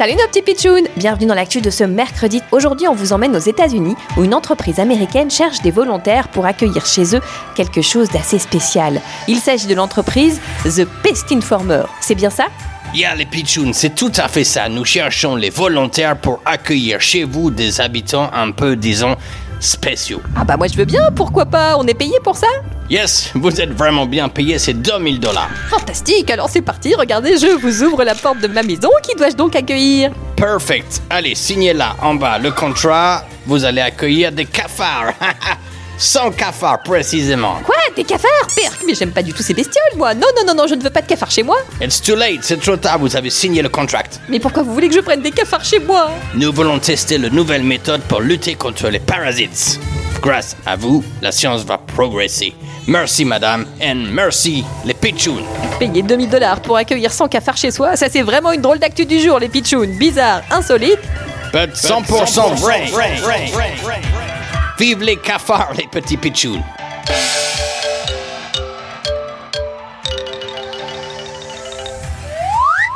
Salut nos petits pitchouns Bienvenue dans l'actu de ce mercredi. Aujourd'hui, on vous emmène aux États-Unis où une entreprise américaine cherche des volontaires pour accueillir chez eux quelque chose d'assez spécial. Il s'agit de l'entreprise The Pest Informer. C'est bien ça? Yeah, les pitchouns, c'est tout à fait ça. Nous cherchons les volontaires pour accueillir chez vous des habitants un peu, disons, spéciaux. Ah bah moi je veux bien, pourquoi pas? On est payé pour ça? Yes, vous êtes vraiment bien payé, c'est 2000 dollars. Fantastique, alors c'est parti, regardez, je vous ouvre la porte de ma maison, qui dois-je donc accueillir? Perfect. Allez, signez là, en bas, le contrat. Vous allez accueillir des cafards. 100 cafards, précisément. Quoi? Des cafards Perk Mais j'aime pas du tout ces bestioles, moi Non, non, non, non, je ne veux pas de cafards chez moi It's too late, c'est trop tard, vous avez signé le contract. Mais pourquoi vous voulez que je prenne des cafards chez moi? Nous voulons tester la nouvelle méthode pour lutter contre les parasites. Grâce à vous, la science va progresser. Merci madame, and merci les pitchouns. Payer 2000 dollars pour accueillir 100 cafards chez soi, ça c'est vraiment une drôle d'actu du jour, les pitchouns. Bizarre, insolite. But 100% vrai. Vive les cafards, les petits pitchouns.